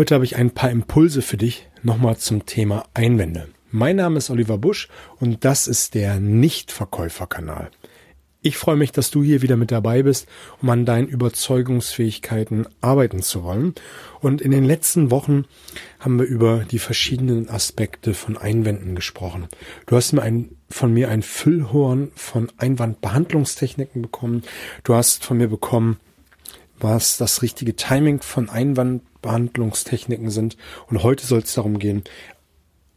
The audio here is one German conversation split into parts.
Heute habe ich ein paar Impulse für dich nochmal zum Thema Einwände. Mein Name ist Oliver Busch und das ist der Nichtverkäuferkanal. Ich freue mich, dass du hier wieder mit dabei bist, um an deinen Überzeugungsfähigkeiten arbeiten zu wollen. Und in den letzten Wochen haben wir über die verschiedenen Aspekte von Einwänden gesprochen. Du hast mir ein, von mir ein Füllhorn von Einwandbehandlungstechniken bekommen. Du hast von mir bekommen, was das richtige Timing von Einwandbehandlungstechniken sind. Und heute soll es darum gehen,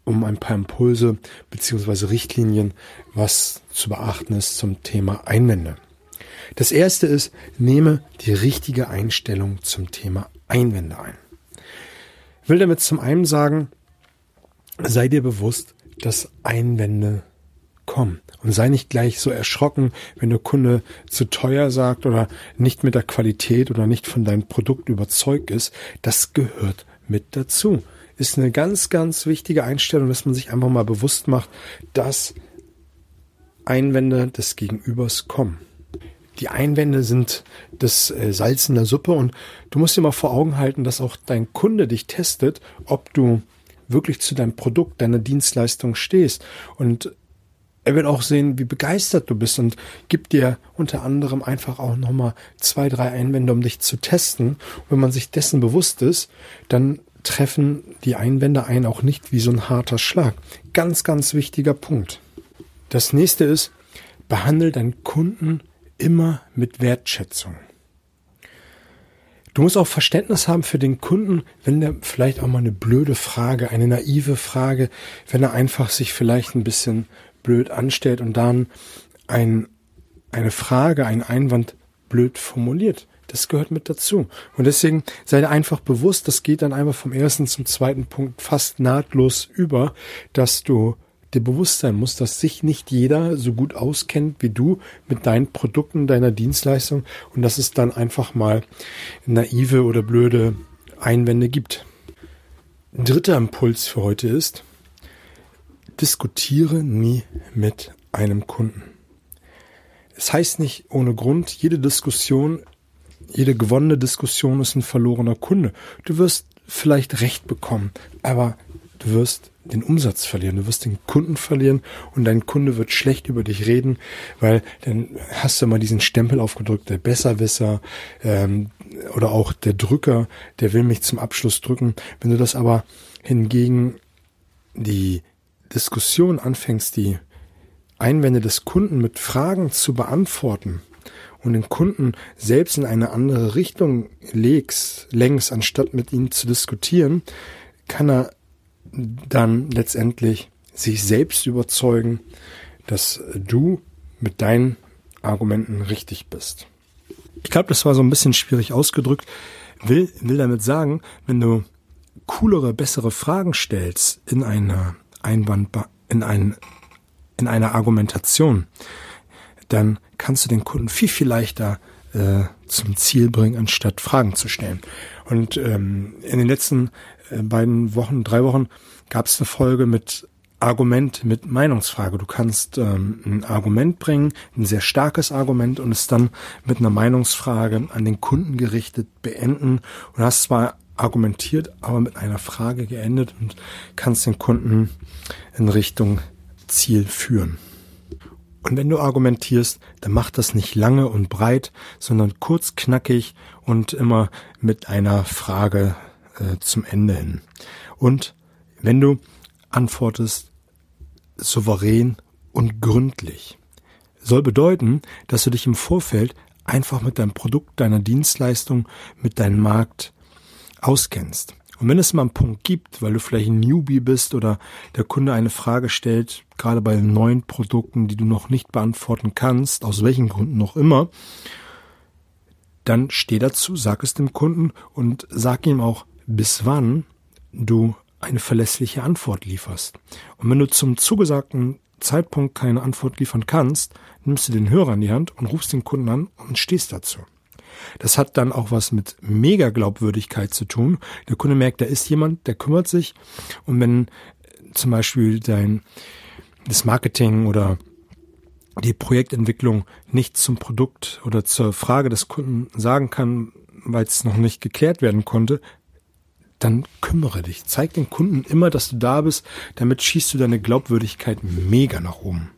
um ein paar Impulse beziehungsweise Richtlinien, was zu beachten ist zum Thema Einwände. Das erste ist, nehme die richtige Einstellung zum Thema Einwände ein. Ich will damit zum einen sagen, sei dir bewusst, dass Einwände kommen. Und sei nicht gleich so erschrocken, wenn der Kunde zu teuer sagt oder nicht mit der Qualität oder nicht von deinem Produkt überzeugt ist. Das gehört mit dazu ist eine ganz, ganz wichtige Einstellung, dass man sich einfach mal bewusst macht, dass Einwände des Gegenübers kommen. Die Einwände sind das äh, Salz in der Suppe und du musst dir mal vor Augen halten, dass auch dein Kunde dich testet, ob du wirklich zu deinem Produkt, deiner Dienstleistung stehst. Und er wird auch sehen, wie begeistert du bist und gibt dir unter anderem einfach auch nochmal zwei, drei Einwände, um dich zu testen. Wenn man sich dessen bewusst ist, dann treffen die Einwände ein auch nicht wie so ein harter Schlag. Ganz, ganz wichtiger Punkt. Das nächste ist, behandle deinen Kunden immer mit Wertschätzung. Du musst auch Verständnis haben für den Kunden, wenn der vielleicht auch mal eine blöde Frage, eine naive Frage, wenn er einfach sich vielleicht ein bisschen blöd anstellt und dann ein, eine Frage, einen Einwand blöd formuliert. Das gehört mit dazu. Und deswegen sei dir einfach bewusst, das geht dann einfach vom ersten zum zweiten Punkt fast nahtlos über, dass du dir bewusst sein musst, dass sich nicht jeder so gut auskennt wie du mit deinen Produkten, deiner Dienstleistung und dass es dann einfach mal naive oder blöde Einwände gibt. Dritter Impuls für heute ist, diskutiere nie mit einem Kunden. Es heißt nicht ohne Grund, jede Diskussion jede gewonnene Diskussion ist ein verlorener Kunde. Du wirst vielleicht Recht bekommen, aber du wirst den Umsatz verlieren, du wirst den Kunden verlieren und dein Kunde wird schlecht über dich reden, weil dann hast du mal diesen Stempel aufgedrückt, der Besserwisser ähm, oder auch der Drücker, der will mich zum Abschluss drücken. Wenn du das aber hingegen die Diskussion anfängst, die Einwände des Kunden mit Fragen zu beantworten, und den Kunden selbst in eine andere Richtung legst, längst, anstatt mit ihnen zu diskutieren, kann er dann letztendlich sich selbst überzeugen, dass du mit deinen Argumenten richtig bist. Ich glaube, das war so ein bisschen schwierig ausgedrückt. Will, will damit sagen, wenn du coolere, bessere Fragen stellst in einer Einwand, in, ein, in einer Argumentation, dann kannst du den Kunden viel, viel leichter äh, zum Ziel bringen, anstatt Fragen zu stellen. Und ähm, in den letzten äh, beiden Wochen, drei Wochen, gab es eine Folge mit Argument, mit Meinungsfrage. Du kannst ähm, ein Argument bringen, ein sehr starkes Argument und es dann mit einer Meinungsfrage an den Kunden gerichtet beenden und hast zwar argumentiert, aber mit einer Frage geendet und kannst den Kunden in Richtung Ziel führen. Und wenn du argumentierst, dann mach das nicht lange und breit, sondern kurz, knackig und immer mit einer Frage äh, zum Ende hin. Und wenn du antwortest, souverän und gründlich. Soll bedeuten, dass du dich im Vorfeld einfach mit deinem Produkt, deiner Dienstleistung, mit deinem Markt auskennst. Und wenn es mal einen Punkt gibt, weil du vielleicht ein Newbie bist oder der Kunde eine Frage stellt, gerade bei neuen Produkten, die du noch nicht beantworten kannst, aus welchen Gründen noch immer, dann steh dazu, sag es dem Kunden und sag ihm auch, bis wann du eine verlässliche Antwort lieferst. Und wenn du zum zugesagten Zeitpunkt keine Antwort liefern kannst, nimmst du den Hörer in die Hand und rufst den Kunden an und stehst dazu. Das hat dann auch was mit mega Glaubwürdigkeit zu tun. Der Kunde merkt, da ist jemand, der kümmert sich. Und wenn zum Beispiel dein, das Marketing oder die Projektentwicklung nicht zum Produkt oder zur Frage des Kunden sagen kann, weil es noch nicht geklärt werden konnte, dann kümmere dich. Zeig den Kunden immer, dass du da bist. Damit schießt du deine Glaubwürdigkeit mega nach oben.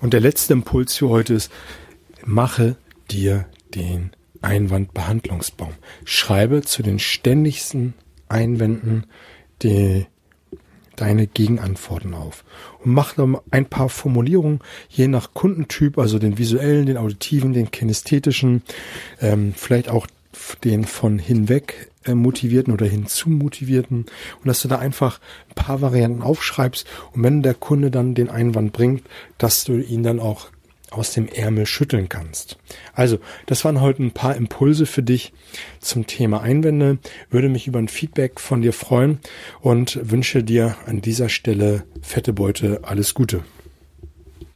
Und der letzte Impuls für heute ist, mache dir den Einwandbehandlungsbaum. Schreibe zu den ständigsten Einwänden die, deine Gegenantworten auf. Und mach noch ein paar Formulierungen, je nach Kundentyp, also den visuellen, den auditiven, den kinästhetischen, ähm, vielleicht auch den von hinweg äh, motivierten oder hinzu motivierten und dass du da einfach ein paar Varianten aufschreibst und wenn der Kunde dann den Einwand bringt, dass du ihn dann auch aus dem Ärmel schütteln kannst. Also, das waren heute ein paar Impulse für dich zum Thema Einwände. Würde mich über ein Feedback von dir freuen und wünsche dir an dieser Stelle fette Beute alles Gute.